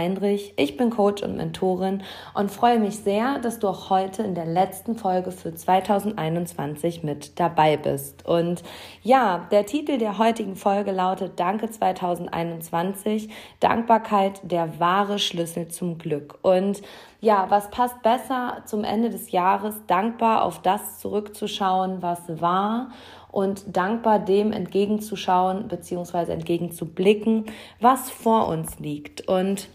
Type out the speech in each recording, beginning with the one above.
Heinrich, ich bin Coach und Mentorin und freue mich sehr, dass du auch heute in der letzten Folge für 2021 mit dabei bist. Und ja, der Titel der heutigen Folge lautet Danke 2021, Dankbarkeit, der wahre Schlüssel zum Glück. Und ja, was passt besser zum Ende des Jahres, dankbar auf das zurückzuschauen, was war und dankbar dem entgegenzuschauen bzw. entgegenzublicken, was vor uns liegt. Und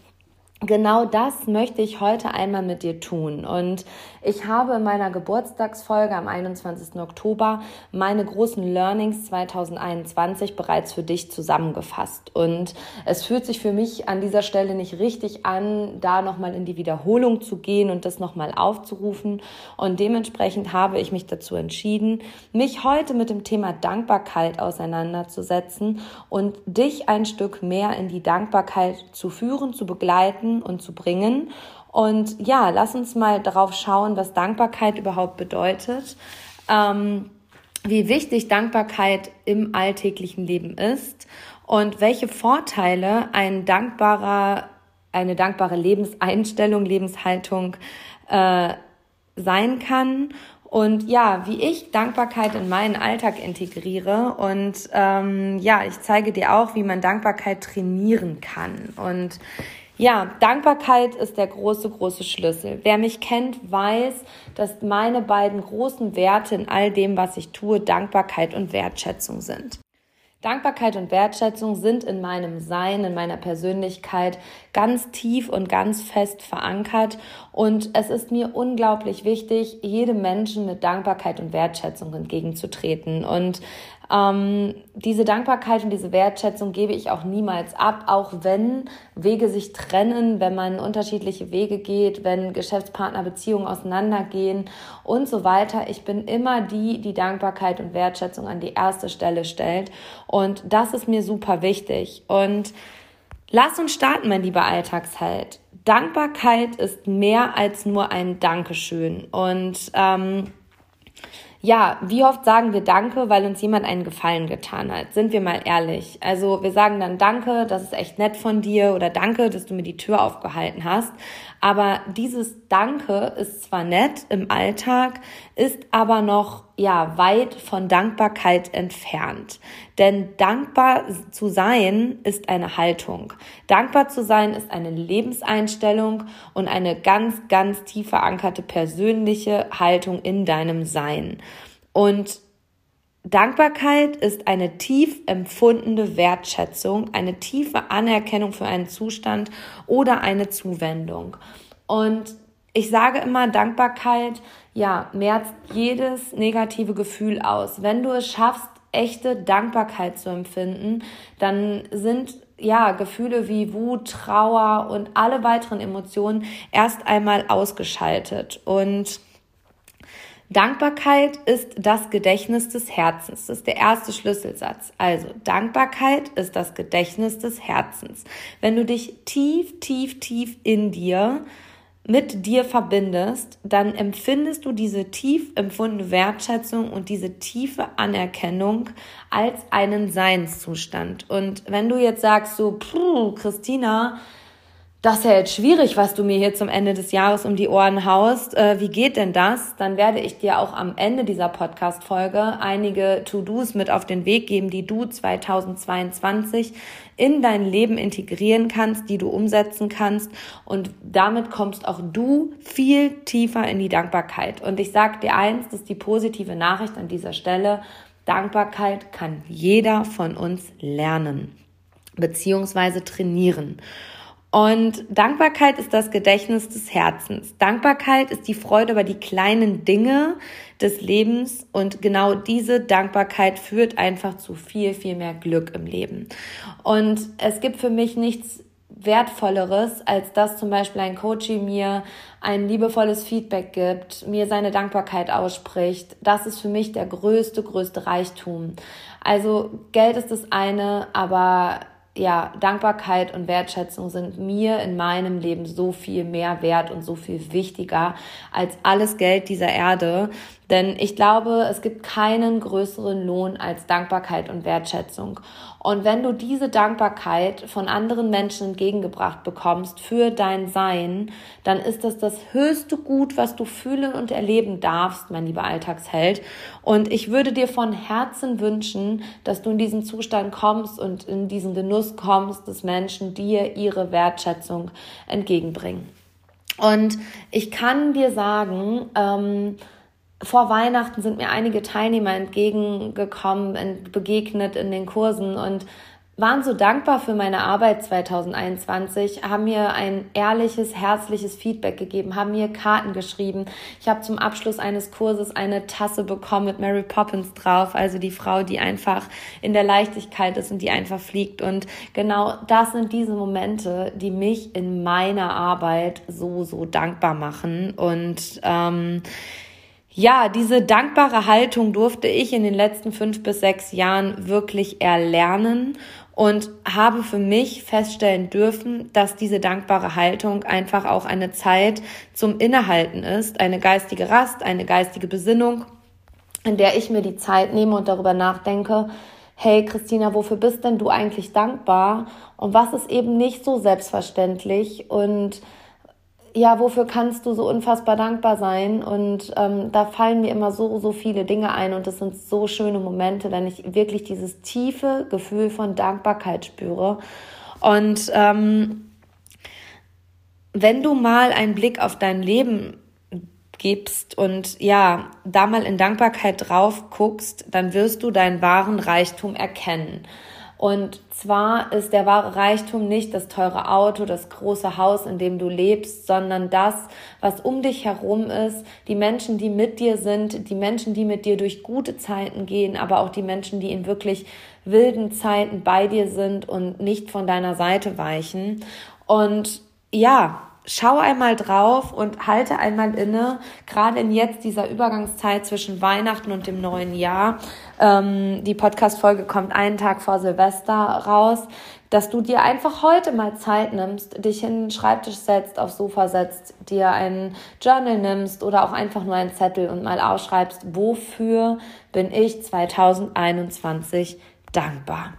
genau das möchte ich heute einmal mit dir tun. Und ich habe in meiner Geburtstagsfolge am 21. Oktober meine großen Learnings 2021 bereits für dich zusammengefasst. Und es fühlt sich für mich an dieser Stelle nicht richtig an, da nochmal in die Wiederholung zu gehen und das nochmal aufzurufen. Und dementsprechend habe ich mich dazu entschieden, mich heute mit dem Thema Dankbarkeit auseinanderzusetzen und dich ein Stück mehr in die Dankbarkeit zu führen, zu begleiten und zu bringen und ja, lass uns mal darauf schauen, was Dankbarkeit überhaupt bedeutet, ähm, wie wichtig Dankbarkeit im alltäglichen Leben ist und welche Vorteile ein dankbarer, eine dankbare Lebenseinstellung, Lebenshaltung äh, sein kann. Und ja, wie ich Dankbarkeit in meinen Alltag integriere und ähm, ja, ich zeige dir auch, wie man Dankbarkeit trainieren kann. Und ja, Dankbarkeit ist der große, große Schlüssel. Wer mich kennt, weiß, dass meine beiden großen Werte in all dem, was ich tue, Dankbarkeit und Wertschätzung sind. Dankbarkeit und Wertschätzung sind in meinem Sein, in meiner Persönlichkeit ganz tief und ganz fest verankert. Und es ist mir unglaublich wichtig, jedem Menschen mit Dankbarkeit und Wertschätzung entgegenzutreten. Und ähm, diese Dankbarkeit und diese Wertschätzung gebe ich auch niemals ab, auch wenn Wege sich trennen, wenn man unterschiedliche Wege geht, wenn Geschäftspartnerbeziehungen auseinandergehen und so weiter. Ich bin immer die, die Dankbarkeit und Wertschätzung an die erste Stelle stellt. Und das ist mir super wichtig. Und lass uns starten, mein lieber Alltagsheld. Dankbarkeit ist mehr als nur ein Dankeschön. Und ähm, ja, wie oft sagen wir Danke, weil uns jemand einen Gefallen getan hat? Sind wir mal ehrlich. Also wir sagen dann Danke, das ist echt nett von dir oder Danke, dass du mir die Tür aufgehalten hast. Aber dieses Danke ist zwar nett im Alltag, ist aber noch ja weit von Dankbarkeit entfernt. Denn dankbar zu sein ist eine Haltung. Dankbar zu sein ist eine Lebenseinstellung und eine ganz, ganz tief verankerte persönliche Haltung in deinem Sein. Und Dankbarkeit ist eine tief empfundene Wertschätzung, eine tiefe Anerkennung für einen Zustand oder eine Zuwendung. Und ich sage immer, Dankbarkeit, ja, merzt jedes negative Gefühl aus. Wenn du es schaffst, echte Dankbarkeit zu empfinden, dann sind ja, Gefühle wie Wut, Trauer und alle weiteren Emotionen erst einmal ausgeschaltet. Und Dankbarkeit ist das Gedächtnis des Herzens. Das ist der erste Schlüsselsatz. Also, Dankbarkeit ist das Gedächtnis des Herzens. Wenn du dich tief, tief, tief in dir mit dir verbindest, dann empfindest du diese tief empfundene Wertschätzung und diese tiefe Anerkennung als einen Seinszustand. Und wenn du jetzt sagst so, Christina, das ist ja jetzt schwierig, was du mir hier zum Ende des Jahres um die Ohren haust. Äh, wie geht denn das? Dann werde ich dir auch am Ende dieser Podcast-Folge einige To-Dos mit auf den Weg geben, die du 2022 in dein Leben integrieren kannst, die du umsetzen kannst. Und damit kommst auch du viel tiefer in die Dankbarkeit. Und ich sage dir eins, das ist die positive Nachricht an dieser Stelle. Dankbarkeit kann jeder von uns lernen beziehungsweise trainieren. Und Dankbarkeit ist das Gedächtnis des Herzens. Dankbarkeit ist die Freude über die kleinen Dinge des Lebens und genau diese Dankbarkeit führt einfach zu viel, viel mehr Glück im Leben. Und es gibt für mich nichts Wertvolleres, als dass zum Beispiel ein Coach mir ein liebevolles Feedback gibt, mir seine Dankbarkeit ausspricht. Das ist für mich der größte, größte Reichtum. Also Geld ist das eine, aber ja, Dankbarkeit und Wertschätzung sind mir in meinem Leben so viel mehr wert und so viel wichtiger als alles Geld dieser Erde. Denn ich glaube, es gibt keinen größeren Lohn als Dankbarkeit und Wertschätzung. Und wenn du diese Dankbarkeit von anderen Menschen entgegengebracht bekommst für dein Sein, dann ist das das höchste Gut, was du fühlen und erleben darfst, mein lieber Alltagsheld. Und ich würde dir von Herzen wünschen, dass du in diesen Zustand kommst und in diesen Genuss kommst, dass Menschen dir ihre Wertschätzung entgegenbringen. Und ich kann dir sagen, ähm, vor Weihnachten sind mir einige Teilnehmer entgegengekommen, begegnet in den Kursen und waren so dankbar für meine Arbeit 2021, haben mir ein ehrliches, herzliches Feedback gegeben, haben mir Karten geschrieben. Ich habe zum Abschluss eines Kurses eine Tasse bekommen mit Mary Poppins drauf, also die Frau, die einfach in der Leichtigkeit ist und die einfach fliegt. Und genau das sind diese Momente, die mich in meiner Arbeit so, so dankbar machen. Und ähm, ja, diese dankbare Haltung durfte ich in den letzten fünf bis sechs Jahren wirklich erlernen und habe für mich feststellen dürfen, dass diese dankbare Haltung einfach auch eine Zeit zum Innehalten ist, eine geistige Rast, eine geistige Besinnung, in der ich mir die Zeit nehme und darüber nachdenke, hey Christina, wofür bist denn du eigentlich dankbar? Und was ist eben nicht so selbstverständlich? Und ja, wofür kannst du so unfassbar dankbar sein? Und ähm, da fallen mir immer so, so viele Dinge ein und das sind so schöne Momente, wenn ich wirklich dieses tiefe Gefühl von Dankbarkeit spüre. Und ähm, wenn du mal einen Blick auf dein Leben gibst und ja, da mal in Dankbarkeit drauf guckst, dann wirst du deinen wahren Reichtum erkennen. Und zwar ist der wahre Reichtum nicht das teure Auto, das große Haus, in dem du lebst, sondern das, was um dich herum ist, die Menschen, die mit dir sind, die Menschen, die mit dir durch gute Zeiten gehen, aber auch die Menschen, die in wirklich wilden Zeiten bei dir sind und nicht von deiner Seite weichen. Und ja, schau einmal drauf und halte einmal inne, gerade in jetzt dieser Übergangszeit zwischen Weihnachten und dem neuen Jahr. Ähm, die Podcast-Folge kommt einen Tag vor Silvester raus, dass du dir einfach heute mal Zeit nimmst, dich in den Schreibtisch setzt, aufs Sofa setzt, dir ein Journal nimmst oder auch einfach nur einen Zettel und mal ausschreibst, wofür bin ich 2021 dankbar.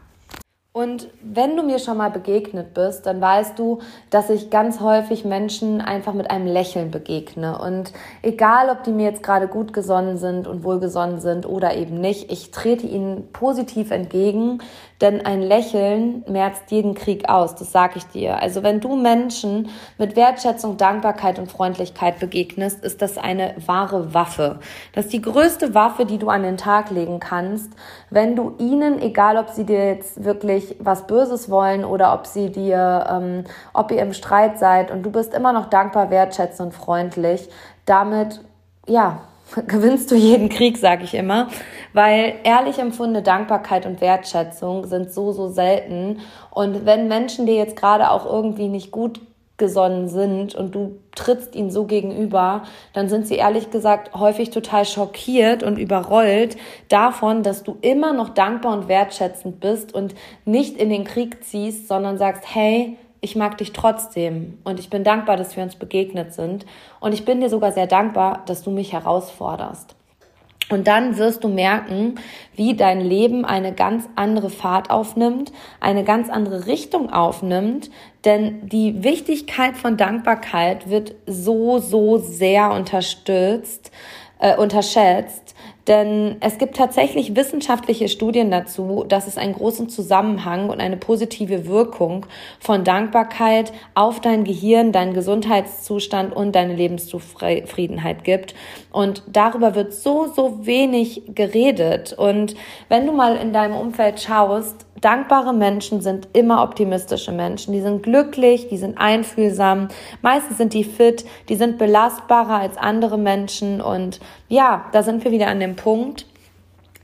Und wenn du mir schon mal begegnet bist, dann weißt du, dass ich ganz häufig Menschen einfach mit einem Lächeln begegne. Und egal, ob die mir jetzt gerade gut gesonnen sind und wohlgesonnen sind oder eben nicht, ich trete ihnen positiv entgegen, denn ein Lächeln merzt jeden Krieg aus, das sage ich dir. Also wenn du Menschen mit Wertschätzung, Dankbarkeit und Freundlichkeit begegnest, ist das eine wahre Waffe. Das ist die größte Waffe, die du an den Tag legen kannst, wenn du ihnen, egal ob sie dir jetzt wirklich was Böses wollen oder ob sie dir, ähm, ob ihr im Streit seid und du bist immer noch dankbar, wertschätzend und freundlich, damit, ja, gewinnst du jeden Krieg, sage ich immer, weil ehrlich empfundene Dankbarkeit und Wertschätzung sind so, so selten. Und wenn Menschen dir jetzt gerade auch irgendwie nicht gut gesonnen sind und du trittst ihnen so gegenüber, dann sind sie ehrlich gesagt häufig total schockiert und überrollt davon, dass du immer noch dankbar und wertschätzend bist und nicht in den Krieg ziehst, sondern sagst, hey, ich mag dich trotzdem und ich bin dankbar, dass wir uns begegnet sind und ich bin dir sogar sehr dankbar, dass du mich herausforderst. Und dann wirst du merken, wie dein Leben eine ganz andere Fahrt aufnimmt, eine ganz andere Richtung aufnimmt, denn die Wichtigkeit von Dankbarkeit wird so, so sehr unterstützt, äh, unterschätzt, denn es gibt tatsächlich wissenschaftliche Studien dazu, dass es einen großen Zusammenhang und eine positive Wirkung von Dankbarkeit auf dein Gehirn, deinen Gesundheitszustand und deine Lebenszufriedenheit gibt. Und darüber wird so, so wenig geredet. Und wenn du mal in deinem Umfeld schaust, dankbare Menschen sind immer optimistische Menschen. Die sind glücklich, die sind einfühlsam, meistens sind die fit, die sind belastbarer als andere Menschen. Und ja, da sind wir wieder an dem Punkt,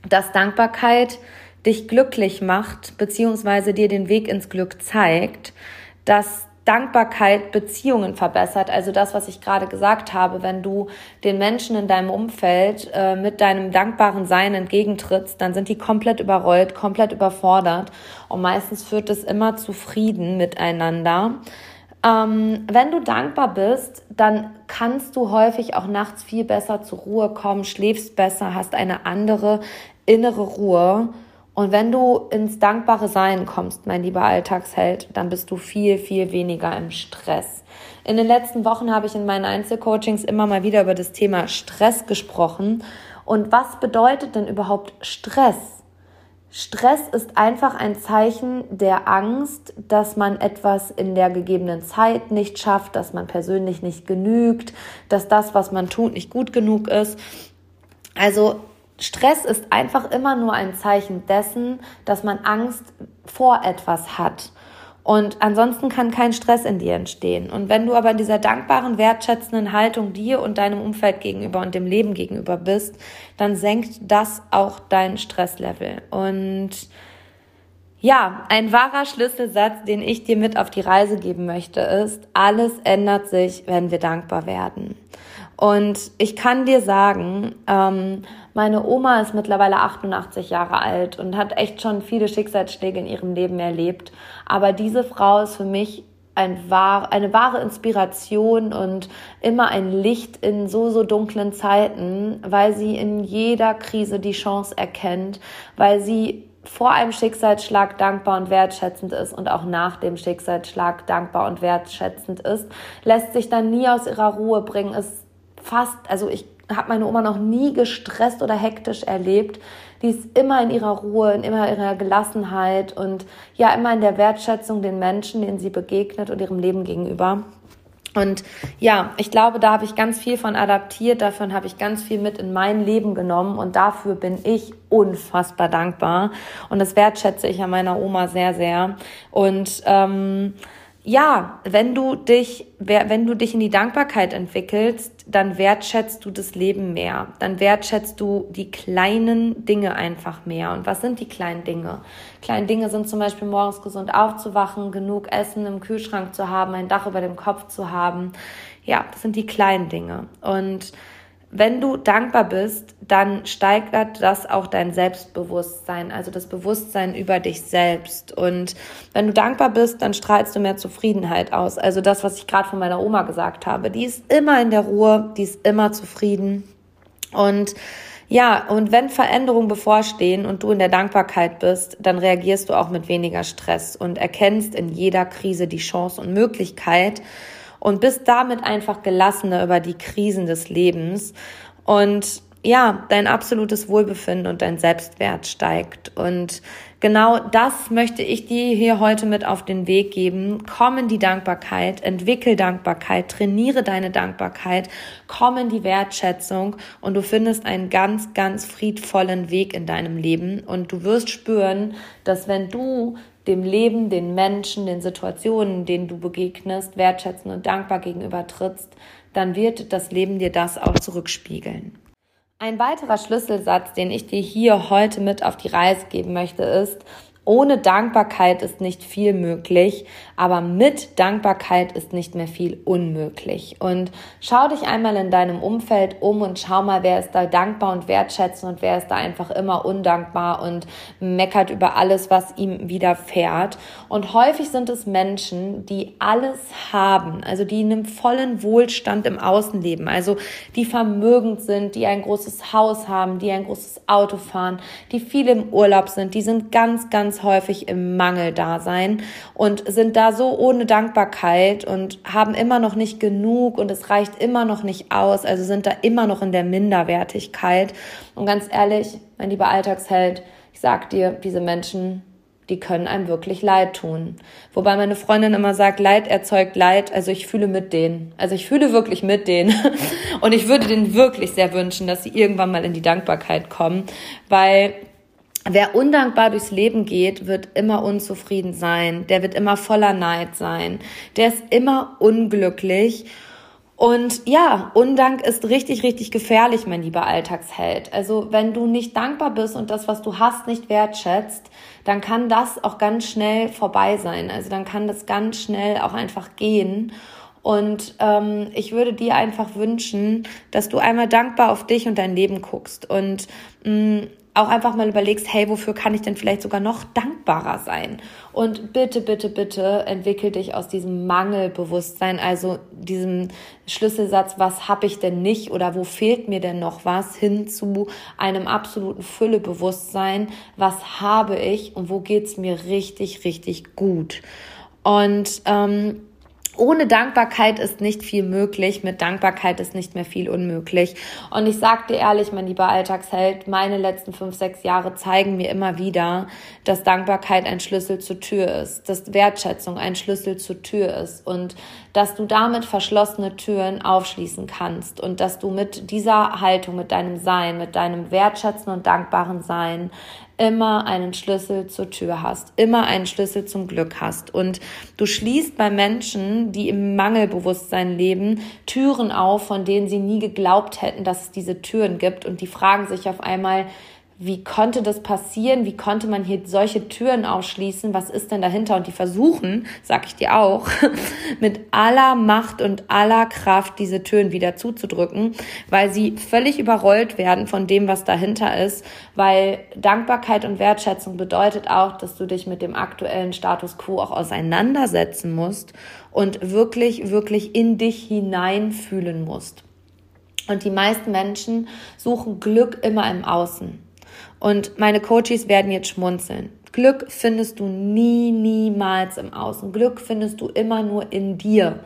dass Dankbarkeit dich glücklich macht, beziehungsweise dir den Weg ins Glück zeigt, dass Dankbarkeit Beziehungen verbessert. Also das, was ich gerade gesagt habe, wenn du den Menschen in deinem Umfeld äh, mit deinem dankbaren Sein entgegentrittst, dann sind die komplett überrollt, komplett überfordert und meistens führt es immer zu Frieden miteinander. Ähm, wenn du dankbar bist, dann kannst du häufig auch nachts viel besser zur Ruhe kommen, schläfst besser, hast eine andere innere Ruhe. Und wenn du ins dankbare Sein kommst, mein lieber Alltagsheld, dann bist du viel, viel weniger im Stress. In den letzten Wochen habe ich in meinen Einzelcoachings immer mal wieder über das Thema Stress gesprochen. Und was bedeutet denn überhaupt Stress? Stress ist einfach ein Zeichen der Angst, dass man etwas in der gegebenen Zeit nicht schafft, dass man persönlich nicht genügt, dass das, was man tut, nicht gut genug ist. Also Stress ist einfach immer nur ein Zeichen dessen, dass man Angst vor etwas hat. Und ansonsten kann kein Stress in dir entstehen. Und wenn du aber in dieser dankbaren, wertschätzenden Haltung dir und deinem Umfeld gegenüber und dem Leben gegenüber bist, dann senkt das auch dein Stresslevel. Und ja, ein wahrer Schlüsselsatz, den ich dir mit auf die Reise geben möchte, ist, alles ändert sich, wenn wir dankbar werden. Und ich kann dir sagen, ähm, meine Oma ist mittlerweile 88 Jahre alt und hat echt schon viele Schicksalsschläge in ihrem Leben erlebt. Aber diese Frau ist für mich ein wahr, eine wahre Inspiration und immer ein Licht in so, so dunklen Zeiten, weil sie in jeder Krise die Chance erkennt, weil sie vor einem Schicksalsschlag dankbar und wertschätzend ist und auch nach dem Schicksalsschlag dankbar und wertschätzend ist, lässt sich dann nie aus ihrer Ruhe bringen, ist fast, also ich habe meine Oma noch nie gestresst oder hektisch erlebt. Die ist immer in ihrer Ruhe, in immer ihrer Gelassenheit und ja immer in der Wertschätzung den Menschen, denen sie begegnet und ihrem Leben gegenüber. Und ja, ich glaube, da habe ich ganz viel von adaptiert, davon habe ich ganz viel mit in mein Leben genommen und dafür bin ich unfassbar dankbar und das wertschätze ich an meiner Oma sehr, sehr. Und ähm, ja, wenn du dich, wenn du dich in die Dankbarkeit entwickelst, dann wertschätzt du das Leben mehr. Dann wertschätzt du die kleinen Dinge einfach mehr. Und was sind die kleinen Dinge? Kleine Dinge sind zum Beispiel morgens gesund aufzuwachen, genug Essen im Kühlschrank zu haben, ein Dach über dem Kopf zu haben. Ja, das sind die kleinen Dinge. Und wenn du dankbar bist, dann steigert das auch dein Selbstbewusstsein, also das Bewusstsein über dich selbst. Und wenn du dankbar bist, dann strahlst du mehr Zufriedenheit aus. Also das, was ich gerade von meiner Oma gesagt habe, die ist immer in der Ruhe, die ist immer zufrieden. Und ja, und wenn Veränderungen bevorstehen und du in der Dankbarkeit bist, dann reagierst du auch mit weniger Stress und erkennst in jeder Krise die Chance und Möglichkeit und bist damit einfach gelassener über die Krisen des Lebens und ja, dein absolutes Wohlbefinden und dein Selbstwert steigt. Und genau das möchte ich dir hier heute mit auf den Weg geben. Komm in die Dankbarkeit, entwickel Dankbarkeit, trainiere deine Dankbarkeit, komm in die Wertschätzung und du findest einen ganz, ganz friedvollen Weg in deinem Leben. Und du wirst spüren, dass wenn du dem Leben, den Menschen, den Situationen, denen du begegnest, wertschätzen und dankbar gegenüber trittst, dann wird das Leben dir das auch zurückspiegeln. Ein weiterer Schlüsselsatz, den ich dir hier heute mit auf die Reise geben möchte, ist, ohne Dankbarkeit ist nicht viel möglich, aber mit Dankbarkeit ist nicht mehr viel unmöglich. Und schau dich einmal in deinem Umfeld um und schau mal, wer ist da dankbar und wertschätzend und wer ist da einfach immer undankbar und meckert über alles, was ihm widerfährt. Und häufig sind es Menschen, die alles haben, also die in einem vollen Wohlstand im Außen leben, also die vermögend sind, die ein großes Haus haben, die ein großes Auto fahren, die viel im Urlaub sind, die sind ganz, ganz ganz häufig im Mangeldasein und sind da so ohne Dankbarkeit und haben immer noch nicht genug und es reicht immer noch nicht aus, also sind da immer noch in der Minderwertigkeit. Und ganz ehrlich, mein lieber Alltagsheld, ich sag dir, diese Menschen, die können einem wirklich leid tun. Wobei meine Freundin immer sagt, Leid erzeugt Leid. Also ich fühle mit denen. Also ich fühle wirklich mit denen. Und ich würde denen wirklich sehr wünschen, dass sie irgendwann mal in die Dankbarkeit kommen, weil Wer undankbar durchs Leben geht, wird immer unzufrieden sein, der wird immer voller Neid sein, der ist immer unglücklich. Und ja, Undank ist richtig, richtig gefährlich, mein lieber Alltagsheld. Also wenn du nicht dankbar bist und das, was du hast, nicht wertschätzt, dann kann das auch ganz schnell vorbei sein. Also dann kann das ganz schnell auch einfach gehen. Und ähm, ich würde dir einfach wünschen, dass du einmal dankbar auf dich und dein Leben guckst und mh, mm, auch einfach mal überlegst, hey, wofür kann ich denn vielleicht sogar noch dankbarer sein? Und bitte, bitte, bitte entwickel dich aus diesem Mangelbewusstsein, also diesem Schlüsselsatz, was habe ich denn nicht oder wo fehlt mir denn noch was, hin zu einem absoluten Füllebewusstsein, was habe ich und wo geht's mir richtig, richtig gut. Und ähm, ohne Dankbarkeit ist nicht viel möglich, mit Dankbarkeit ist nicht mehr viel unmöglich. Und ich sag dir ehrlich, mein lieber Alltagsheld, meine letzten fünf, sechs Jahre zeigen mir immer wieder, dass Dankbarkeit ein Schlüssel zur Tür ist, dass Wertschätzung ein Schlüssel zur Tür ist und dass du damit verschlossene Türen aufschließen kannst und dass du mit dieser Haltung, mit deinem Sein, mit deinem wertschätzen und dankbaren Sein immer einen Schlüssel zur Tür hast, immer einen Schlüssel zum Glück hast. Und du schließt bei Menschen, die im Mangelbewusstsein leben, Türen auf, von denen sie nie geglaubt hätten, dass es diese Türen gibt. Und die fragen sich auf einmal, wie konnte das passieren? Wie konnte man hier solche Türen ausschließen? Was ist denn dahinter? Und die versuchen, sag ich dir auch, mit aller Macht und aller Kraft diese Türen wieder zuzudrücken, weil sie völlig überrollt werden von dem, was dahinter ist. Weil Dankbarkeit und Wertschätzung bedeutet auch, dass du dich mit dem aktuellen Status quo auch auseinandersetzen musst und wirklich, wirklich in dich hineinfühlen musst. Und die meisten Menschen suchen Glück immer im Außen. Und meine Coaches werden jetzt schmunzeln. Glück findest du nie, niemals im Außen. Glück findest du immer nur in dir.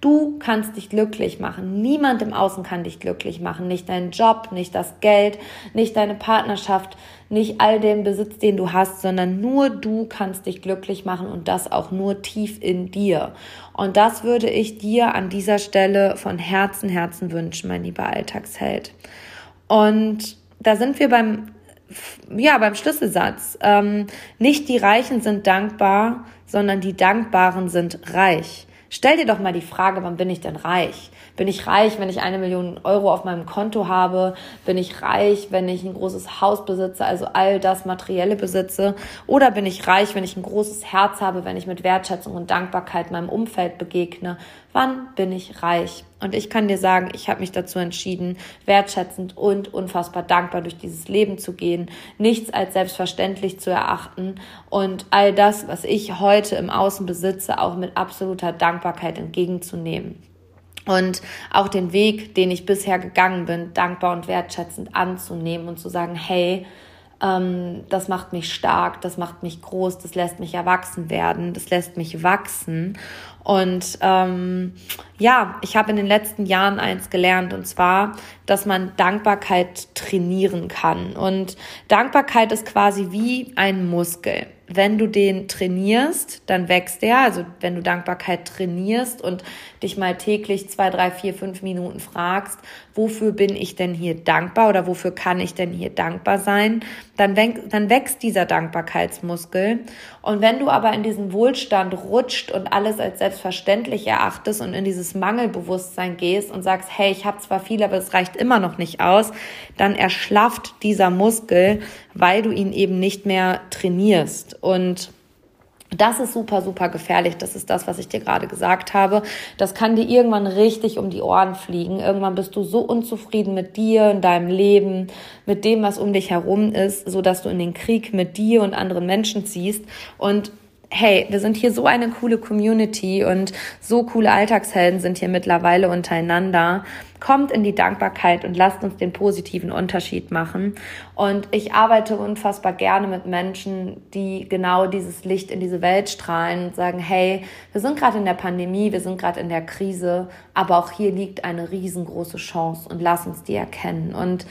Du kannst dich glücklich machen. Niemand im Außen kann dich glücklich machen. Nicht dein Job, nicht das Geld, nicht deine Partnerschaft, nicht all den Besitz, den du hast, sondern nur du kannst dich glücklich machen und das auch nur tief in dir. Und das würde ich dir an dieser Stelle von Herzen, Herzen wünschen, mein lieber Alltagsheld. Und da sind wir beim ja, beim Schlüsselsatz. Ähm, nicht die Reichen sind dankbar, sondern die Dankbaren sind reich. Stell dir doch mal die Frage, wann bin ich denn reich? Bin ich reich, wenn ich eine Million Euro auf meinem Konto habe? Bin ich reich, wenn ich ein großes Haus besitze, also all das Materielle besitze? Oder bin ich reich, wenn ich ein großes Herz habe, wenn ich mit Wertschätzung und Dankbarkeit meinem Umfeld begegne? Wann bin ich reich? Und ich kann dir sagen, ich habe mich dazu entschieden, wertschätzend und unfassbar dankbar durch dieses Leben zu gehen, nichts als selbstverständlich zu erachten und all das, was ich heute im Außen besitze, auch mit absoluter Dankbarkeit entgegenzunehmen. Und auch den Weg, den ich bisher gegangen bin, dankbar und wertschätzend anzunehmen und zu sagen, hey, ähm, das macht mich stark, das macht mich groß, das lässt mich erwachsen werden, das lässt mich wachsen. Und ähm, ja, ich habe in den letzten Jahren eins gelernt, und zwar, dass man Dankbarkeit trainieren kann. Und Dankbarkeit ist quasi wie ein Muskel wenn du den trainierst, dann wächst der. Also wenn du Dankbarkeit trainierst und dich mal täglich zwei, drei, vier, fünf Minuten fragst, wofür bin ich denn hier dankbar oder wofür kann ich denn hier dankbar sein, dann, dann wächst dieser Dankbarkeitsmuskel. Und wenn du aber in diesen Wohlstand rutscht und alles als selbstverständlich erachtest und in dieses Mangelbewusstsein gehst und sagst, hey, ich habe zwar viel, aber es reicht immer noch nicht aus, dann erschlafft dieser Muskel, weil du ihn eben nicht mehr trainierst. Und das ist super, super gefährlich. Das ist das, was ich dir gerade gesagt habe. Das kann dir irgendwann richtig um die Ohren fliegen. Irgendwann bist du so unzufrieden mit dir, in deinem Leben, mit dem, was um dich herum ist, so dass du in den Krieg mit dir und anderen Menschen ziehst. Und hey, wir sind hier so eine coole Community und so coole Alltagshelden sind hier mittlerweile untereinander. Kommt in die Dankbarkeit und lasst uns den positiven Unterschied machen. Und ich arbeite unfassbar gerne mit Menschen, die genau dieses Licht in diese Welt strahlen und sagen, hey, wir sind gerade in der Pandemie, wir sind gerade in der Krise, aber auch hier liegt eine riesengroße Chance und lass uns die erkennen. Und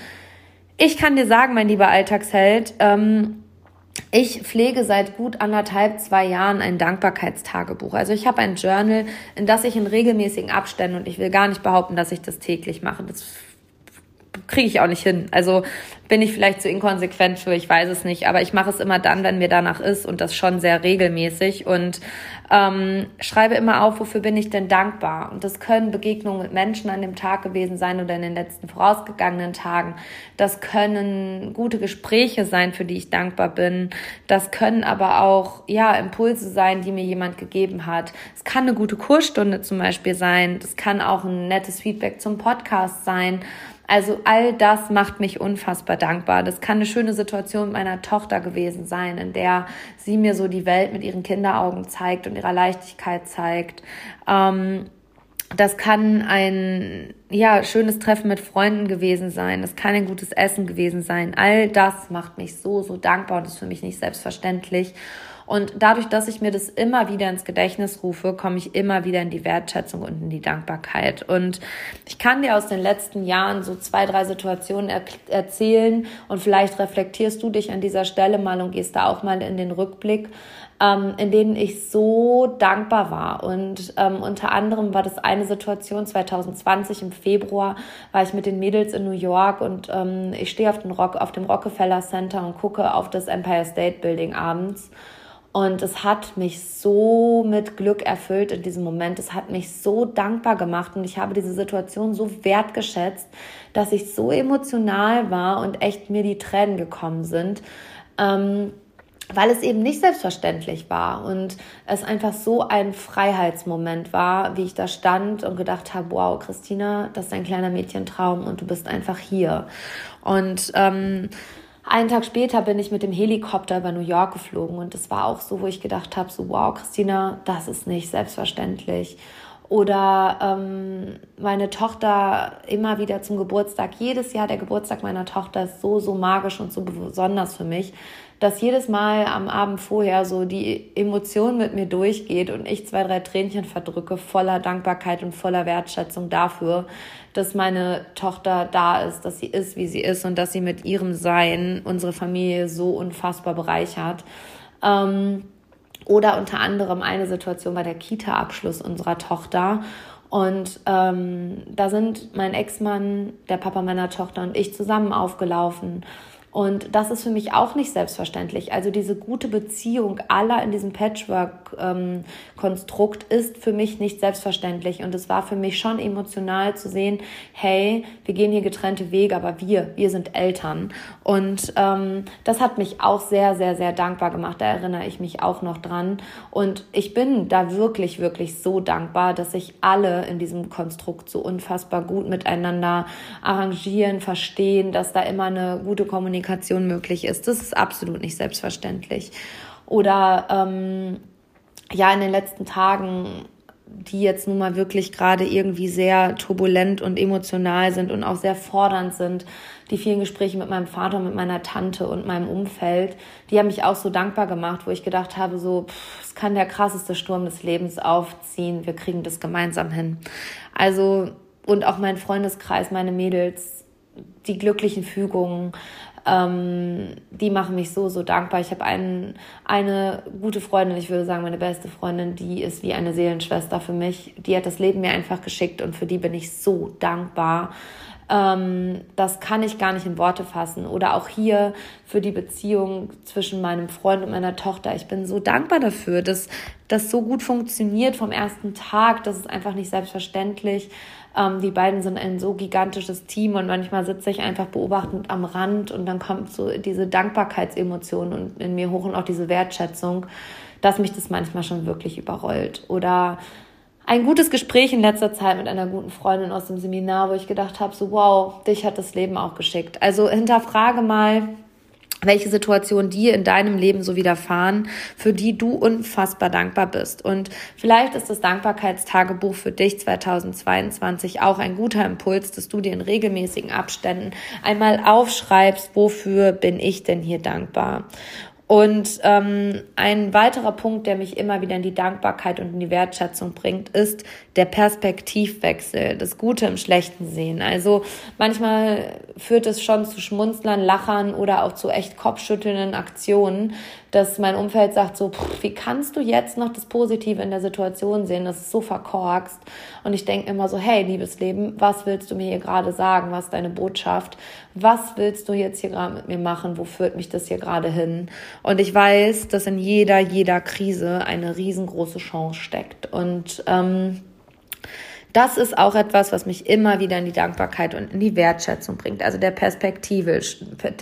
ich kann dir sagen, mein lieber Alltagsheld, ähm, ich pflege seit gut anderthalb, zwei Jahren ein Dankbarkeitstagebuch. Also ich habe ein Journal, in das ich in regelmäßigen Abständen, und ich will gar nicht behaupten, dass ich das täglich mache. Das kriege ich auch nicht hin. Also bin ich vielleicht zu inkonsequent für, ich weiß es nicht, aber ich mache es immer dann, wenn mir danach ist und das schon sehr regelmäßig und ähm, schreibe immer auf, wofür bin ich denn dankbar. Und das können Begegnungen mit Menschen an dem Tag gewesen sein oder in den letzten vorausgegangenen Tagen. Das können gute Gespräche sein, für die ich dankbar bin. Das können aber auch ja Impulse sein, die mir jemand gegeben hat. Es kann eine gute Kursstunde zum Beispiel sein. Das kann auch ein nettes Feedback zum Podcast sein. Also all das macht mich unfassbar dankbar. Das kann eine schöne Situation mit meiner Tochter gewesen sein, in der sie mir so die Welt mit ihren Kinderaugen zeigt und ihrer Leichtigkeit zeigt. Ähm, das kann ein ja schönes Treffen mit Freunden gewesen sein. Das kann ein gutes Essen gewesen sein. All das macht mich so so dankbar und ist für mich nicht selbstverständlich. Und dadurch, dass ich mir das immer wieder ins Gedächtnis rufe, komme ich immer wieder in die Wertschätzung und in die Dankbarkeit. Und ich kann dir aus den letzten Jahren so zwei, drei Situationen er erzählen und vielleicht reflektierst du dich an dieser Stelle mal und gehst da auch mal in den Rückblick. Ähm, in denen ich so dankbar war. Und ähm, unter anderem war das eine Situation 2020 im Februar, war ich mit den Mädels in New York und ähm, ich stehe auf, auf dem Rockefeller Center und gucke auf das Empire State Building abends. Und es hat mich so mit Glück erfüllt in diesem Moment. Es hat mich so dankbar gemacht und ich habe diese Situation so wertgeschätzt, dass ich so emotional war und echt mir die Tränen gekommen sind. Ähm, weil es eben nicht selbstverständlich war und es einfach so ein Freiheitsmoment war, wie ich da stand und gedacht habe, wow, Christina, das ist ein kleiner Mädchentraum und du bist einfach hier. Und ähm, einen Tag später bin ich mit dem Helikopter über New York geflogen und es war auch so, wo ich gedacht habe, so wow, Christina, das ist nicht selbstverständlich. Oder ähm, meine Tochter immer wieder zum Geburtstag. Jedes Jahr der Geburtstag meiner Tochter ist so, so magisch und so besonders für mich, dass jedes Mal am Abend vorher so die Emotion mit mir durchgeht und ich zwei, drei Tränchen verdrücke, voller Dankbarkeit und voller Wertschätzung dafür, dass meine Tochter da ist, dass sie ist, wie sie ist und dass sie mit ihrem Sein unsere Familie so unfassbar bereichert. Ähm, oder unter anderem eine Situation bei der Kita-Abschluss unserer Tochter. Und ähm, da sind mein Ex-Mann, der Papa meiner Tochter und ich zusammen aufgelaufen. Und das ist für mich auch nicht selbstverständlich. Also diese gute Beziehung aller in diesem Patchwork-Konstrukt ähm, ist für mich nicht selbstverständlich. Und es war für mich schon emotional zu sehen, hey, wir gehen hier getrennte Wege, aber wir, wir sind Eltern. Und ähm, das hat mich auch sehr, sehr, sehr dankbar gemacht. Da erinnere ich mich auch noch dran. Und ich bin da wirklich, wirklich so dankbar, dass sich alle in diesem Konstrukt so unfassbar gut miteinander arrangieren, verstehen, dass da immer eine gute Kommunikation Kommunikation möglich ist. Das ist absolut nicht selbstverständlich. Oder ähm, ja, in den letzten Tagen die jetzt nun mal wirklich gerade irgendwie sehr turbulent und emotional sind und auch sehr fordernd sind. Die vielen Gespräche mit meinem Vater, mit meiner Tante und meinem Umfeld, die haben mich auch so dankbar gemacht, wo ich gedacht habe, so, es kann der krasseste Sturm des Lebens aufziehen, wir kriegen das gemeinsam hin. Also, und auch mein Freundeskreis, meine Mädels, die glücklichen Fügungen, ähm, die machen mich so, so dankbar. Ich habe einen, eine gute Freundin, ich würde sagen meine beste Freundin, die ist wie eine Seelenschwester für mich. Die hat das Leben mir einfach geschickt und für die bin ich so dankbar. Ähm, das kann ich gar nicht in Worte fassen. Oder auch hier für die Beziehung zwischen meinem Freund und meiner Tochter. Ich bin so dankbar dafür, dass das so gut funktioniert vom ersten Tag. Das ist einfach nicht selbstverständlich. Ähm, die beiden sind ein so gigantisches Team und manchmal sitze ich einfach beobachtend am Rand und dann kommt so diese Dankbarkeitsemotion in mir hoch und auch diese Wertschätzung, dass mich das manchmal schon wirklich überrollt. Oder ein gutes Gespräch in letzter Zeit mit einer guten Freundin aus dem Seminar, wo ich gedacht habe, so wow, dich hat das Leben auch geschickt. Also hinterfrage mal, welche Situationen dir in deinem Leben so widerfahren, für die du unfassbar dankbar bist. Und vielleicht ist das Dankbarkeitstagebuch für dich 2022 auch ein guter Impuls, dass du dir in regelmäßigen Abständen einmal aufschreibst, wofür bin ich denn hier dankbar? Und ähm, ein weiterer Punkt, der mich immer wieder in die Dankbarkeit und in die Wertschätzung bringt, ist der Perspektivwechsel, das Gute im Schlechten sehen. Also manchmal führt es schon zu Schmunzlern, Lachern oder auch zu echt kopfschüttelnden Aktionen, dass mein Umfeld sagt so, pff, wie kannst du jetzt noch das Positive in der Situation sehen? Das ist so verkorkst. Und ich denke immer so, hey, liebes Leben, was willst du mir hier gerade sagen? Was ist deine Botschaft? Was willst du jetzt hier gerade mit mir machen? Wo führt mich das hier gerade hin? Und ich weiß, dass in jeder, jeder Krise eine riesengroße Chance steckt. Und ähm, das ist auch etwas, was mich immer wieder in die Dankbarkeit und in die Wertschätzung bringt. Also der Perspektive,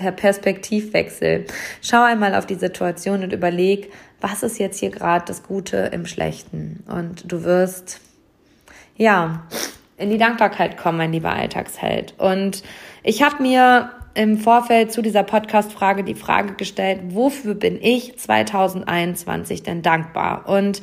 der Perspektivwechsel. Schau einmal auf die Situation und überleg, was ist jetzt hier gerade das Gute im Schlechten? Und du wirst, ja, in die Dankbarkeit kommen, mein lieber Alltagsheld. Und ich habe mir im Vorfeld zu dieser Podcast-Frage die Frage gestellt, wofür bin ich 2021 denn dankbar? Und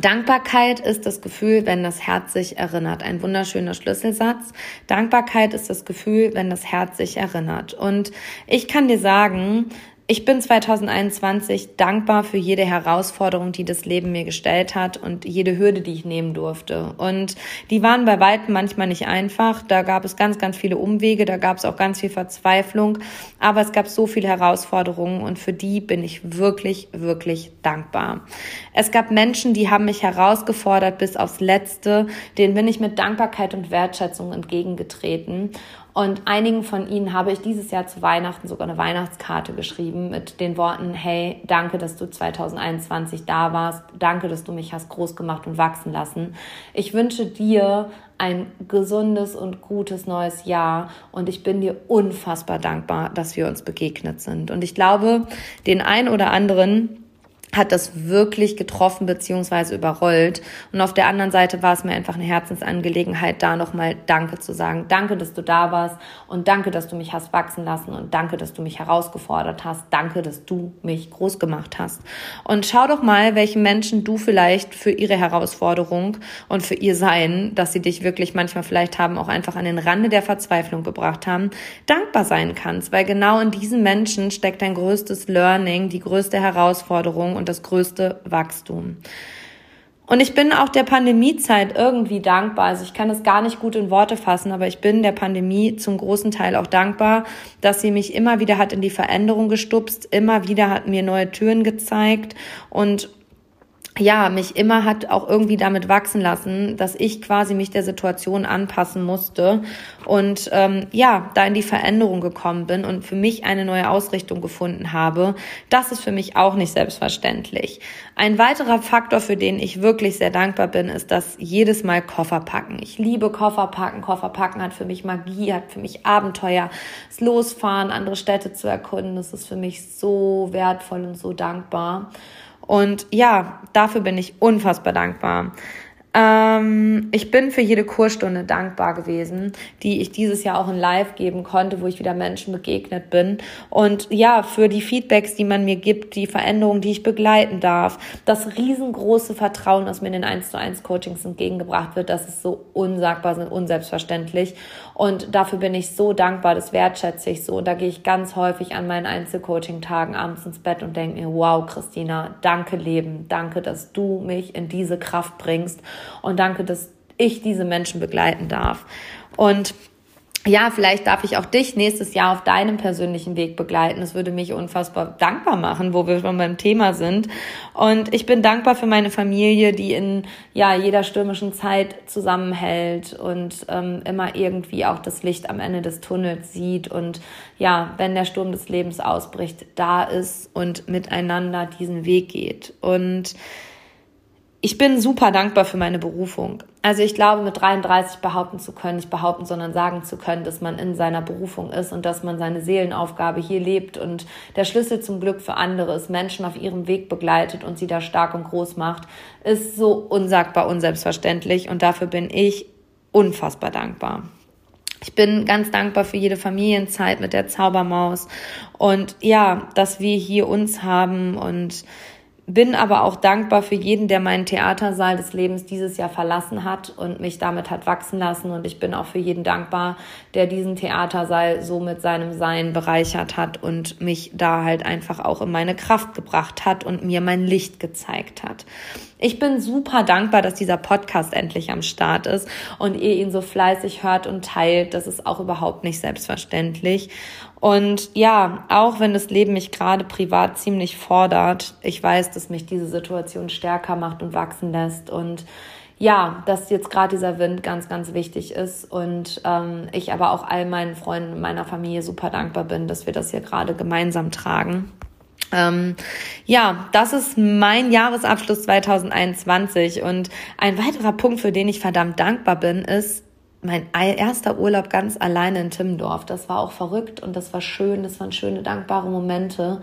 Dankbarkeit ist das Gefühl, wenn das Herz sich erinnert. Ein wunderschöner Schlüsselsatz. Dankbarkeit ist das Gefühl, wenn das Herz sich erinnert. Und ich kann dir sagen, ich bin 2021 dankbar für jede Herausforderung, die das Leben mir gestellt hat und jede Hürde, die ich nehmen durfte. Und die waren bei weitem manchmal nicht einfach. Da gab es ganz, ganz viele Umwege, da gab es auch ganz viel Verzweiflung. Aber es gab so viele Herausforderungen und für die bin ich wirklich, wirklich dankbar. Es gab Menschen, die haben mich herausgefordert bis aufs Letzte. Denen bin ich mit Dankbarkeit und Wertschätzung entgegengetreten. Und einigen von ihnen habe ich dieses Jahr zu Weihnachten sogar eine Weihnachtskarte geschrieben mit den Worten, hey, danke, dass du 2021 da warst. Danke, dass du mich hast groß gemacht und wachsen lassen. Ich wünsche dir ein gesundes und gutes neues Jahr und ich bin dir unfassbar dankbar, dass wir uns begegnet sind. Und ich glaube, den ein oder anderen hat das wirklich getroffen beziehungsweise überrollt. Und auf der anderen Seite war es mir einfach eine Herzensangelegenheit, da nochmal Danke zu sagen. Danke, dass du da warst und danke, dass du mich hast wachsen lassen und danke, dass du mich herausgefordert hast. Danke, dass du mich groß gemacht hast. Und schau doch mal, welchen Menschen du vielleicht für ihre Herausforderung und für ihr Sein, dass sie dich wirklich manchmal vielleicht haben, auch einfach an den Rande der Verzweiflung gebracht haben, dankbar sein kannst. Weil genau in diesen Menschen steckt dein größtes Learning, die größte Herausforderung und das größte Wachstum. Und ich bin auch der Pandemiezeit irgendwie dankbar. Also ich kann es gar nicht gut in Worte fassen, aber ich bin der Pandemie zum großen Teil auch dankbar, dass sie mich immer wieder hat in die Veränderung gestupst, immer wieder hat mir neue Türen gezeigt und ja, mich immer hat auch irgendwie damit wachsen lassen, dass ich quasi mich der Situation anpassen musste und ähm, ja, da in die Veränderung gekommen bin und für mich eine neue Ausrichtung gefunden habe. Das ist für mich auch nicht selbstverständlich. Ein weiterer Faktor, für den ich wirklich sehr dankbar bin, ist das jedes Mal Koffer packen. Ich liebe Koffer packen. Koffer packen hat für mich Magie, hat für mich Abenteuer. Das Losfahren, andere Städte zu erkunden, das ist für mich so wertvoll und so dankbar. Und ja, dafür bin ich unfassbar dankbar. Ähm, ich bin für jede Kursstunde dankbar gewesen, die ich dieses Jahr auch in Live geben konnte, wo ich wieder Menschen begegnet bin. Und ja, für die Feedbacks, die man mir gibt, die Veränderungen, die ich begleiten darf, das riesengroße Vertrauen, das mir in den 1 zu 1 Coachings entgegengebracht wird, das ist so unsagbar, und unselbstverständlich. Und dafür bin ich so dankbar, das wertschätze ich so. Und da gehe ich ganz häufig an meinen Einzelcoaching-Tagen abends ins Bett und denke mir, wow, Christina, danke Leben, danke, dass du mich in diese Kraft bringst und danke, dass ich diese Menschen begleiten darf. Und ja, vielleicht darf ich auch dich nächstes Jahr auf deinem persönlichen Weg begleiten. Das würde mich unfassbar dankbar machen, wo wir schon beim Thema sind. Und ich bin dankbar für meine Familie, die in ja jeder stürmischen Zeit zusammenhält und ähm, immer irgendwie auch das Licht am Ende des Tunnels sieht und ja, wenn der Sturm des Lebens ausbricht, da ist und miteinander diesen Weg geht. Und ich bin super dankbar für meine Berufung. Also ich glaube, mit 33 behaupten zu können, nicht behaupten, sondern sagen zu können, dass man in seiner Berufung ist und dass man seine Seelenaufgabe hier lebt und der Schlüssel zum Glück für andere ist, Menschen auf ihrem Weg begleitet und sie da stark und groß macht, ist so unsagbar unselbstverständlich und dafür bin ich unfassbar dankbar. Ich bin ganz dankbar für jede Familienzeit mit der Zaubermaus und ja, dass wir hier uns haben und bin aber auch dankbar für jeden, der meinen Theatersaal des Lebens dieses Jahr verlassen hat und mich damit hat wachsen lassen. Und ich bin auch für jeden dankbar, der diesen Theatersaal so mit seinem Sein bereichert hat und mich da halt einfach auch in meine Kraft gebracht hat und mir mein Licht gezeigt hat. Ich bin super dankbar, dass dieser Podcast endlich am Start ist und ihr ihn so fleißig hört und teilt. Das ist auch überhaupt nicht selbstverständlich. Und ja, auch wenn das Leben mich gerade privat ziemlich fordert, ich weiß, dass mich diese Situation stärker macht und wachsen lässt und ja, dass jetzt gerade dieser Wind ganz, ganz wichtig ist und ähm, ich aber auch all meinen Freunden und meiner Familie super dankbar bin, dass wir das hier gerade gemeinsam tragen. Ähm, ja, das ist mein Jahresabschluss 2021 und ein weiterer Punkt, für den ich verdammt dankbar bin, ist, mein erster Urlaub ganz alleine in Timmendorf. Das war auch verrückt und das war schön. Das waren schöne, dankbare Momente.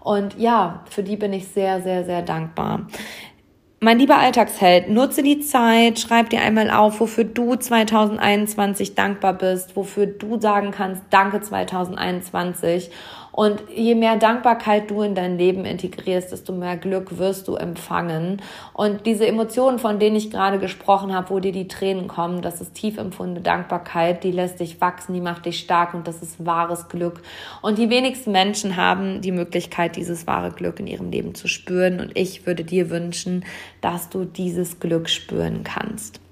Und ja, für die bin ich sehr, sehr, sehr dankbar. Mein lieber Alltagsheld, nutze die Zeit, schreib dir einmal auf, wofür du 2021 dankbar bist, wofür du sagen kannst, danke 2021 und je mehr Dankbarkeit du in dein Leben integrierst, desto mehr Glück wirst du empfangen. Und diese Emotionen, von denen ich gerade gesprochen habe, wo dir die Tränen kommen, das ist tief empfundene Dankbarkeit, die lässt dich wachsen, die macht dich stark und das ist wahres Glück. Und die wenigsten Menschen haben die Möglichkeit, dieses wahre Glück in ihrem Leben zu spüren. Und ich würde dir wünschen, dass du dieses Glück spüren kannst.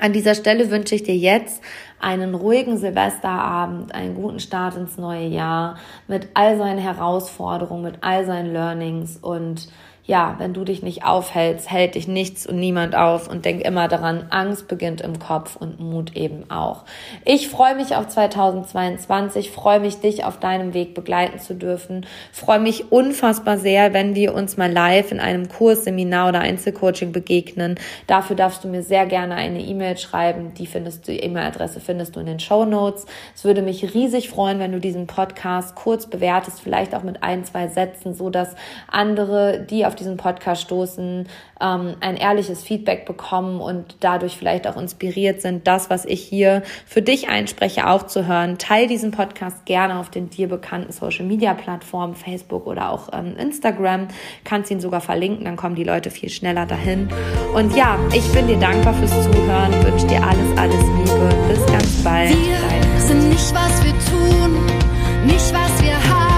An dieser Stelle wünsche ich dir jetzt einen ruhigen Silvesterabend, einen guten Start ins neue Jahr mit all seinen Herausforderungen, mit all seinen Learnings und ja, wenn du dich nicht aufhältst, hält dich nichts und niemand auf und denk immer daran, Angst beginnt im Kopf und Mut eben auch. Ich freue mich auf 2022, freue mich, dich auf deinem Weg begleiten zu dürfen, freue mich unfassbar sehr, wenn wir uns mal live in einem Kurs, Seminar oder Einzelcoaching begegnen. Dafür darfst du mir sehr gerne eine E-Mail schreiben. Die findest du, die E-Mail-Adresse findest du in den Show Notes. Es würde mich riesig freuen, wenn du diesen Podcast kurz bewertest, vielleicht auch mit ein, zwei Sätzen, so dass andere, die auf auf diesen Podcast stoßen, ähm, ein ehrliches Feedback bekommen und dadurch vielleicht auch inspiriert sind, das, was ich hier für dich einspreche, auch zu hören. Teil diesen Podcast gerne auf den dir bekannten Social Media Plattformen, Facebook oder auch ähm, Instagram. Kannst ihn sogar verlinken, dann kommen die Leute viel schneller dahin. Und ja, ich bin dir dankbar fürs Zuhören, wünsche dir alles, alles Liebe. Bis ganz bald. Wir sind nicht, was wir tun, nicht, was wir haben